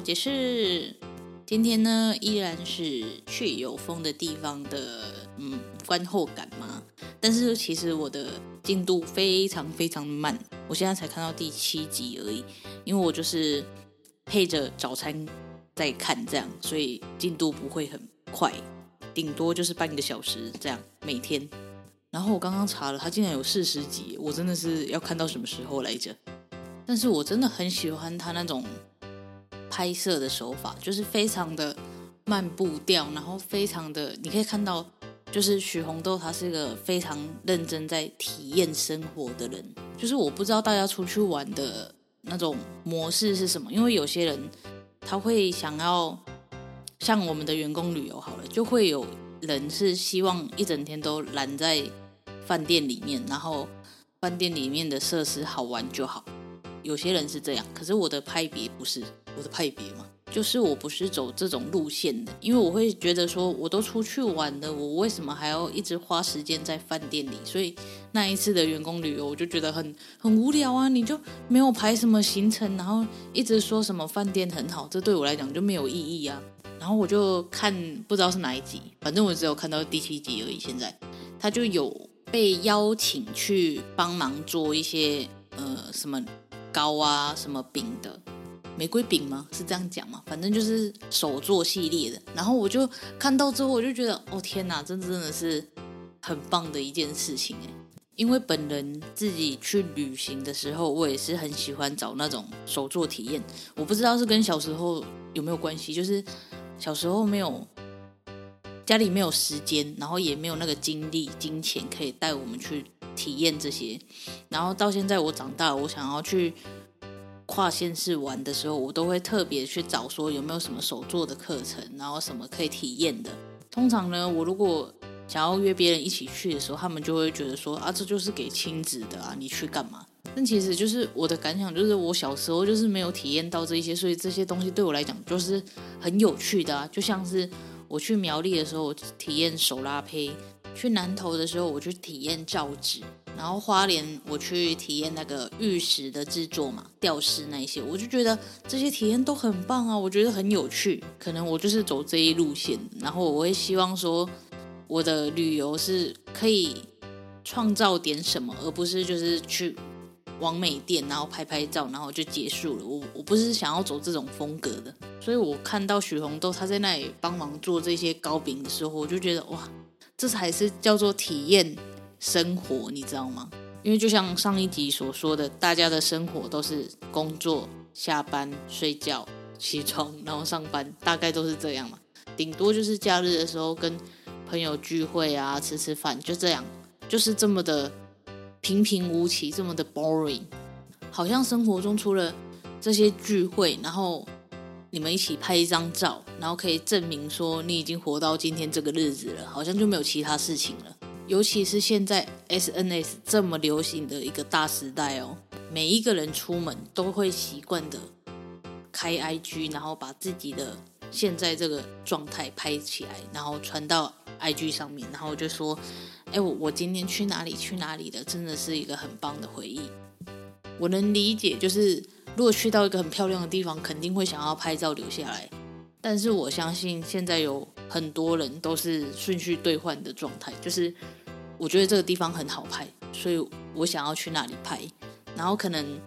解释，今天呢依然是去有风的地方的嗯观后感嘛，但是其实我的进度非常非常慢，我现在才看到第七集而已，因为我就是配着早餐在看这样，所以进度不会很快，顶多就是半个小时这样每天。然后我刚刚查了，它竟然有四十集，我真的是要看到什么时候来着？但是我真的很喜欢它那种。拍摄的手法就是非常的慢步调，然后非常的，你可以看到，就是许红豆他是一个非常认真在体验生活的人。就是我不知道大家出去玩的那种模式是什么，因为有些人他会想要像我们的员工旅游好了，就会有人是希望一整天都拦在饭店里面，然后饭店里面的设施好玩就好。有些人是这样，可是我的派别不是。我的派别嘛，就是我不是走这种路线的，因为我会觉得说，我都出去玩了，我为什么还要一直花时间在饭店里？所以那一次的员工旅游，我就觉得很很无聊啊！你就没有排什么行程，然后一直说什么饭店很好，这对我来讲就没有意义啊。然后我就看不知道是哪一集，反正我只有看到第七集而已。现在他就有被邀请去帮忙做一些呃什么糕啊、什么饼的。玫瑰饼吗？是这样讲吗？反正就是手作系列的。然后我就看到之后，我就觉得，哦天哪，这真的是很棒的一件事情哎！因为本人自己去旅行的时候，我也是很喜欢找那种手作体验。我不知道是跟小时候有没有关系，就是小时候没有家里没有时间，然后也没有那个精力、金钱可以带我们去体验这些。然后到现在我长大，我想要去。跨县市玩的时候，我都会特别去找说有没有什么手作的课程，然后什么可以体验的。通常呢，我如果想要约别人一起去的时候，他们就会觉得说啊，这就是给亲子的啊，你去干嘛？但其实就是我的感想，就是我小时候就是没有体验到这些，所以这些东西对我来讲就是很有趣的啊。就像是我去苗栗的时候，我体验手拉胚；去南投的时候，我去体验造纸。然后花莲我去体验那个玉石的制作嘛，吊饰那些，我就觉得这些体验都很棒啊，我觉得很有趣。可能我就是走这一路线，然后我会希望说，我的旅游是可以创造点什么，而不是就是去往美店，然后拍拍照，然后就结束了。我我不是想要走这种风格的，所以我看到许红豆他在那里帮忙做这些糕饼的时候，我就觉得哇，这才是叫做体验。生活，你知道吗？因为就像上一集所说的，大家的生活都是工作、下班、睡觉、起床，然后上班，大概都是这样嘛。顶多就是假日的时候跟朋友聚会啊，吃吃饭，就这样，就是这么的平平无奇，这么的 boring。好像生活中除了这些聚会，然后你们一起拍一张照，然后可以证明说你已经活到今天这个日子了，好像就没有其他事情了。尤其是现在 SNS 这么流行的一个大时代哦，每一个人出门都会习惯的开 IG，然后把自己的现在这个状态拍起来，然后传到 IG 上面，然后就说：“，哎，我我今天去哪里去哪里的，真的是一个很棒的回忆。我能理解，就是如果去到一个很漂亮的地方，肯定会想要拍照留下来。但是我相信现在有很多人都是顺序兑换的状态，就是我觉得这个地方很好拍，所以我想要去那里拍，然后可能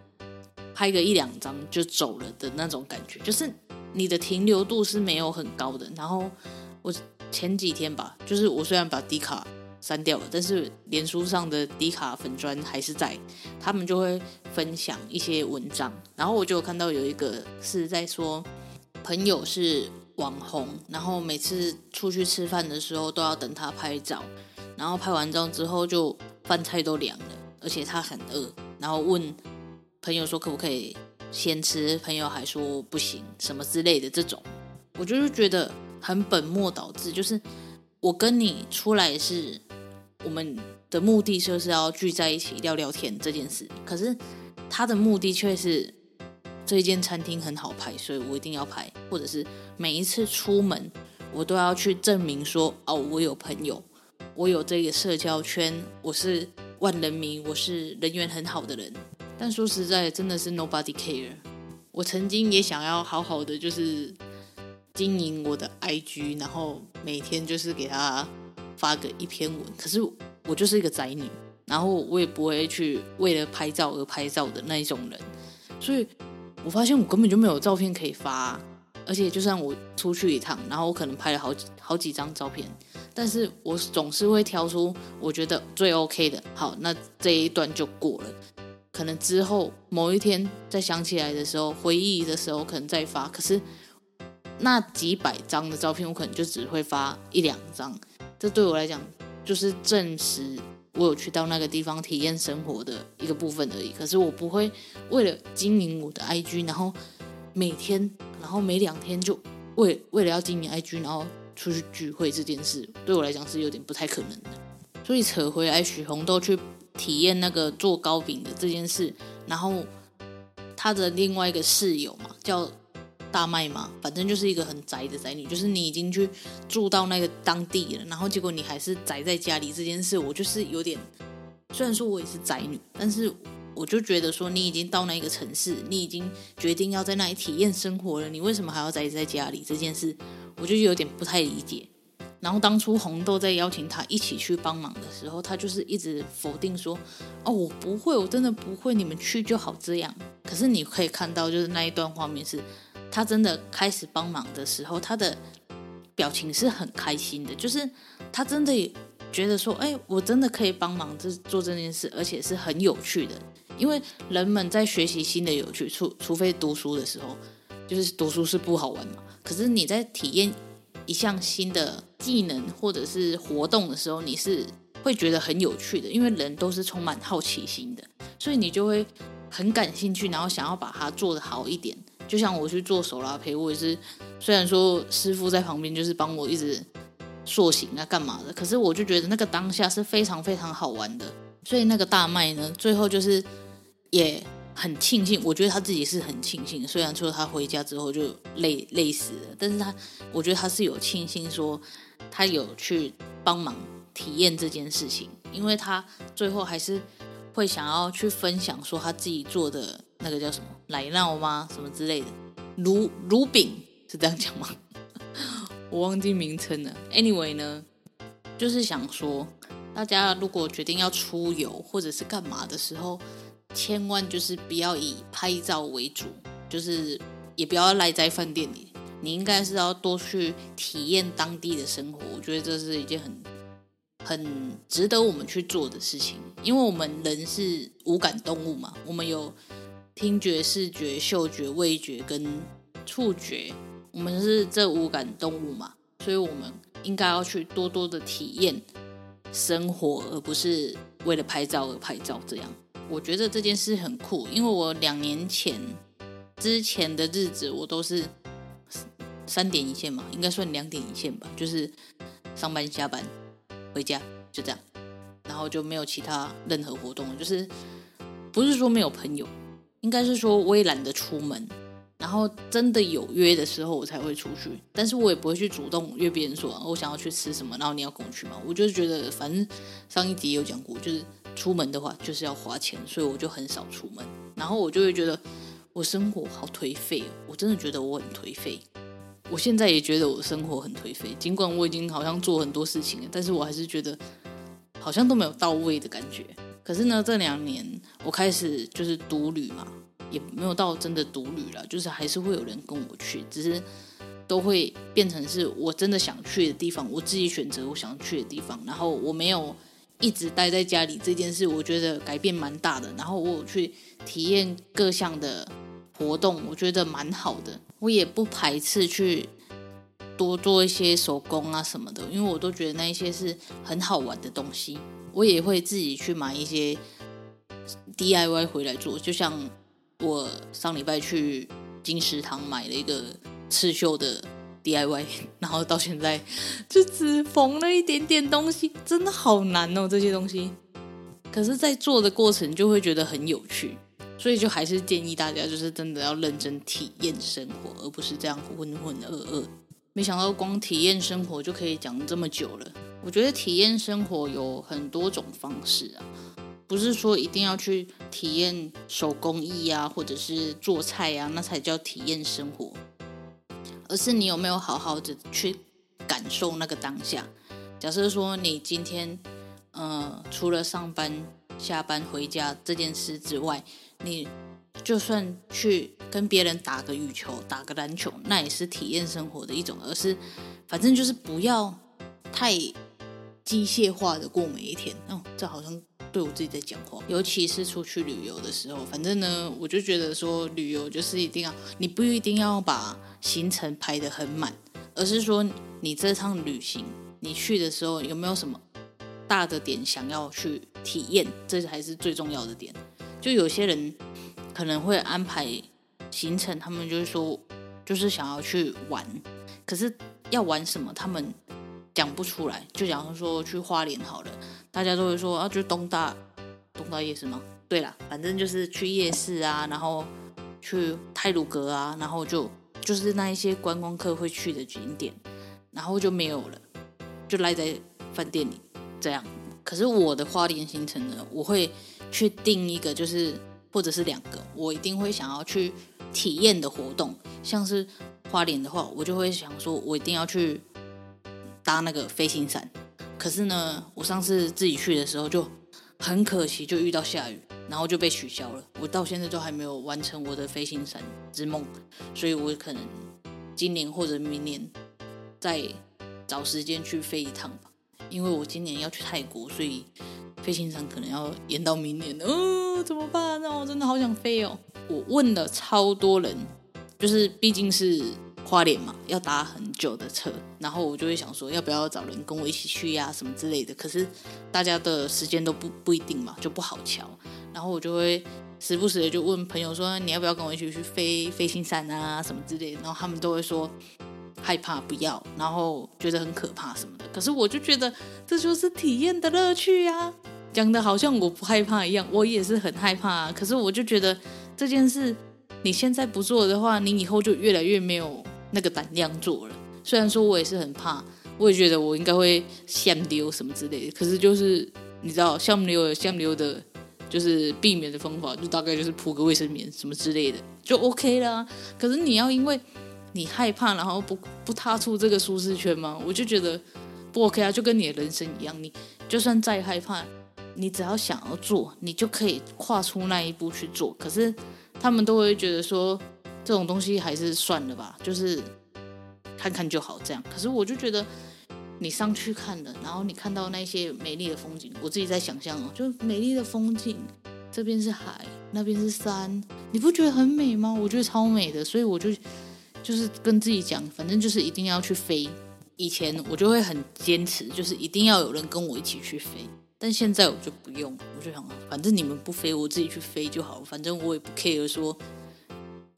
拍个一两张就走了的那种感觉，就是你的停留度是没有很高的。然后我前几天吧，就是我虽然把迪卡。删掉了，但是脸书上的迪卡粉砖还是在，他们就会分享一些文章，然后我就看到有一个是在说，朋友是网红，然后每次出去吃饭的时候都要等他拍照，然后拍完照之后就饭菜都凉了，而且他很饿，然后问朋友说可不可以先吃，朋友还说不行，什么之类的这种，我就是觉得很本末倒置，就是我跟你出来是。我们的目的就是要聚在一起聊聊天这件事，可是他的目的却是这一间餐厅很好拍，所以我一定要拍，或者是每一次出门我都要去证明说哦，我有朋友，我有这个社交圈，我是万人迷，我是人缘很好的人。但说实在，真的是 nobody care。我曾经也想要好好的就是经营我的 IG，然后每天就是给他。发个一篇文，可是我就是一个宅女，然后我也不会去为了拍照而拍照的那一种人，所以我发现我根本就没有照片可以发，而且就算我出去一趟，然后我可能拍了好几好几张照片，但是我总是会挑出我觉得最 OK 的，好，那这一段就过了，可能之后某一天再想起来的时候，回忆的时候可能再发，可是那几百张的照片，我可能就只会发一两张。这对我来讲，就是证实我有去到那个地方体验生活的一个部分而已。可是我不会为了经营我的 IG，然后每天，然后每两天就为为了要经营 IG，然后出去聚会这件事，对我来讲是有点不太可能的。所以扯回来，许红豆去体验那个做糕饼的这件事，然后他的另外一个室友嘛，叫。大麦嘛，反正就是一个很宅的宅女，就是你已经去住到那个当地了，然后结果你还是宅在家里这件事，我就是有点。虽然说我也是宅女，但是我就觉得说你已经到那一个城市，你已经决定要在那里体验生活了，你为什么还要宅在家里这件事，我就有点不太理解。然后当初红豆在邀请他一起去帮忙的时候，他就是一直否定说：“哦，我不会，我真的不会，你们去就好这样。”可是你可以看到，就是那一段画面是。他真的开始帮忙的时候，他的表情是很开心的，就是他真的也觉得说，哎，我真的可以帮忙这做这件事，而且是很有趣的。因为人们在学习新的有趣，除除非读书的时候，就是读书是不好玩嘛。可是你在体验一项新的技能或者是活动的时候，你是会觉得很有趣的，因为人都是充满好奇心的，所以你就会很感兴趣，然后想要把它做得好一点。就像我去做手拉胚，我也是，虽然说师傅在旁边就是帮我一直塑形啊干嘛的，可是我就觉得那个当下是非常非常好玩的。所以那个大麦呢，最后就是也很庆幸，我觉得他自己是很庆幸。虽然说他回家之后就累累死了，但是他我觉得他是有庆幸说他有去帮忙体验这件事情，因为他最后还是会想要去分享说他自己做的。那个叫什么奶酪吗？什么之类的，炉炉饼是这样讲吗？我忘记名称了。Anyway 呢，就是想说，大家如果决定要出游或者是干嘛的时候，千万就是不要以拍照为主，就是也不要赖在饭店里。你应该是要多去体验当地的生活。我觉得这是一件很很值得我们去做的事情，因为我们人是五感动物嘛，我们有。听觉、视觉、嗅觉、味觉跟触觉，我们是这五感动物嘛，所以我们应该要去多多的体验生活，而不是为了拍照而拍照。这样，我觉得这件事很酷，因为我两年前之前的日子，我都是三点一线嘛，应该算两点一线吧，就是上班、下班、回家，就这样，然后就没有其他任何活动，就是不是说没有朋友。应该是说，我也懒得出门，然后真的有约的时候，我才会出去。但是我也不会去主动约别人说，我想要去吃什么，然后你要跟我去吗？我就是觉得，反正上一集有讲过，就是出门的话就是要花钱，所以我就很少出门。然后我就会觉得，我生活好颓废，我真的觉得我很颓废。我现在也觉得我生活很颓废，尽管我已经好像做很多事情了，但是我还是觉得好像都没有到位的感觉。可是呢，这两年我开始就是独旅嘛。也没有到真的独旅了，就是还是会有人跟我去，只是都会变成是我真的想去的地方，我自己选择我想去的地方，然后我没有一直待在家里这件事，我觉得改变蛮大的。然后我有去体验各项的活动，我觉得蛮好的。我也不排斥去多做一些手工啊什么的，因为我都觉得那一些是很好玩的东西。我也会自己去买一些 DIY 回来做，就像。我上礼拜去金石堂买了一个刺绣的 DIY，然后到现在就只缝了一点点东西，真的好难哦，这些东西。可是，在做的过程就会觉得很有趣，所以就还是建议大家，就是真的要认真体验生活，而不是这样浑浑噩噩。没想到光体验生活就可以讲这么久了。我觉得体验生活有很多种方式啊。不是说一定要去体验手工艺啊，或者是做菜啊，那才叫体验生活。而是你有没有好好的去感受那个当下。假设说你今天，呃，除了上班、下班回家这件事之外，你就算去跟别人打个羽球、打个篮球，那也是体验生活的一种。而是，反正就是不要太机械化的过每一天。哦，这好像。对我自己在讲话，尤其是出去旅游的时候，反正呢，我就觉得说旅游就是一定要，你不一定要把行程排得很满，而是说你这趟旅行你去的时候有没有什么大的点想要去体验，这才是最重要的点。就有些人可能会安排行程，他们就是说就是想要去玩，可是要玩什么，他们讲不出来。就假如说去花莲好了。大家都会说啊，就东大东大夜市吗？对啦，反正就是去夜市啊，然后去泰鲁阁啊，然后就就是那一些观光客会去的景点，然后就没有了，就赖在饭店里这样。可是我的花莲行程呢，我会去定一个，就是或者是两个，我一定会想要去体验的活动。像是花莲的话，我就会想说，我一定要去搭那个飞行伞。可是呢，我上次自己去的时候就很可惜，就遇到下雨，然后就被取消了。我到现在都还没有完成我的飞行伞之梦，所以我可能今年或者明年再找时间去飞一趟吧。因为我今年要去泰国，所以飞行伞可能要延到明年。哦，怎么办？那我真的好想飞哦！我问了超多人，就是毕竟是。花莲嘛，要搭很久的车，然后我就会想说，要不要找人跟我一起去呀，什么之类的。可是大家的时间都不不一定嘛，就不好瞧。然后我就会时不时的就问朋友说，你要不要跟我一起去飞飞行山啊，什么之类的。然后他们都会说害怕，不要，然后觉得很可怕什么的。可是我就觉得这就是体验的乐趣呀，讲的好像我不害怕一样，我也是很害怕啊。可是我就觉得这件事你现在不做的话，你以后就越来越没有。那个胆量做了，虽然说我也是很怕，我也觉得我应该会像溜什么之类的，可是就是你知道，像溜有像溜的，就是避免的方法，就大概就是铺个卫生棉什么之类的，就 OK 啦。可是你要因为你害怕，然后不不踏出这个舒适圈吗？我就觉得不 OK 啊，就跟你的人生一样，你就算再害怕，你只要想要做，你就可以跨出那一步去做。可是他们都会觉得说。这种东西还是算了吧，就是看看就好这样。可是我就觉得，你上去看了，然后你看到那些美丽的风景，我自己在想象哦，就美丽的风景，这边是海，那边是山，你不觉得很美吗？我觉得超美的，所以我就就是跟自己讲，反正就是一定要去飞。以前我就会很坚持，就是一定要有人跟我一起去飞，但现在我就不用，我就想，反正你们不飞，我自己去飞就好，反正我也不 care 说。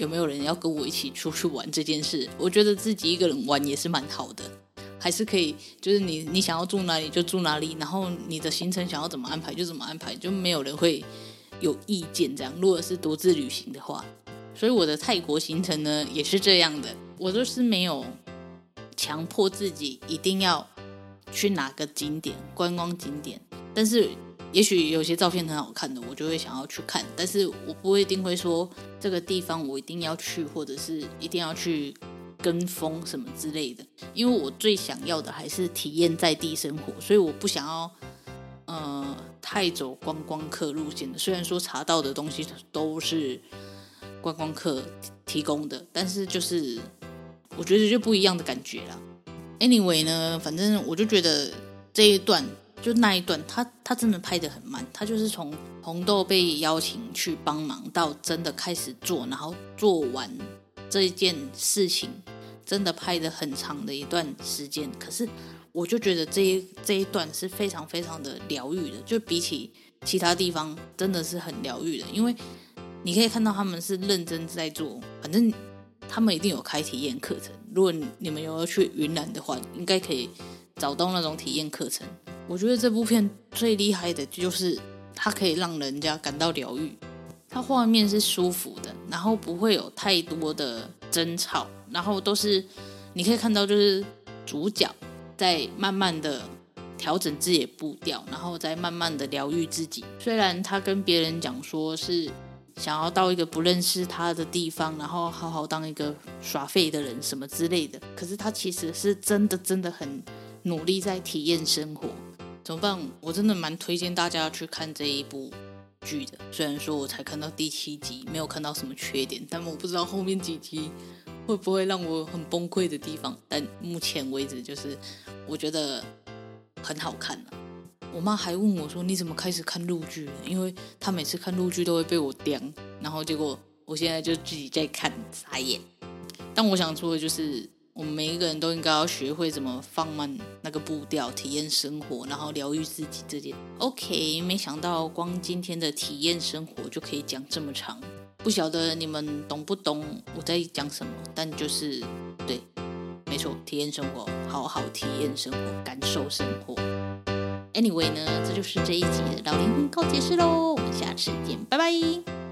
有没有人要跟我一起出去玩这件事？我觉得自己一个人玩也是蛮好的，还是可以，就是你你想要住哪里就住哪里，然后你的行程想要怎么安排就怎么安排，就没有人会有意见这样。如果是独自旅行的话，所以我的泰国行程呢也是这样的，我都是没有强迫自己一定要去哪个景点观光景点，但是也许有些照片很好看的，我就会想要去看，但是我不一定会说这个地方我一定要去，或者是一定要去跟风什么之类的，因为我最想要的还是体验在地生活，所以我不想要。呃，太走观光客路线的，虽然说查到的东西都是观光客提供的，但是就是我觉得就不一样的感觉啦。Anyway 呢，反正我就觉得这一段就那一段，他他真的拍得很慢，他就是从红豆被邀请去帮忙到真的开始做，然后做完这一件事情，真的拍得很长的一段时间，可是。我就觉得这一这一段是非常非常的疗愈的，就比起其他地方真的是很疗愈的，因为你可以看到他们是认真在做，反正他们一定有开体验课程。如果你们有要去云南的话，应该可以找到那种体验课程。我觉得这部片最厉害的就是它可以让人家感到疗愈，它画面是舒服的，然后不会有太多的争吵，然后都是你可以看到就是主角。在慢慢的调整自己的步调，然后再慢慢的疗愈自己。虽然他跟别人讲说是想要到一个不认识他的地方，然后好好当一个耍废的人什么之类的，可是他其实是真的真的很努力在体验生活。怎么办？我真的蛮推荐大家去看这一部剧的。虽然说我才看到第七集，没有看到什么缺点，但我不知道后面几集。会不会让我很崩溃的地方？但目前为止，就是我觉得很好看了。我妈还问我说：“你怎么开始看陆剧？”因为她每次看陆剧都会被我刁，然后结果我现在就自己在看，傻眼。但我想说的就是，我们每一个人都应该要学会怎么放慢个步调，体验生活，然后疗愈自己。这件 OK，没想到光今天的体验生活就可以讲这么长。不晓得你们懂不懂我在讲什么，但就是对，没错，体验生活，好好体验生活，感受生活。Anyway 呢，这就是这一集的老灵魂告解室喽，我们下次见，拜拜。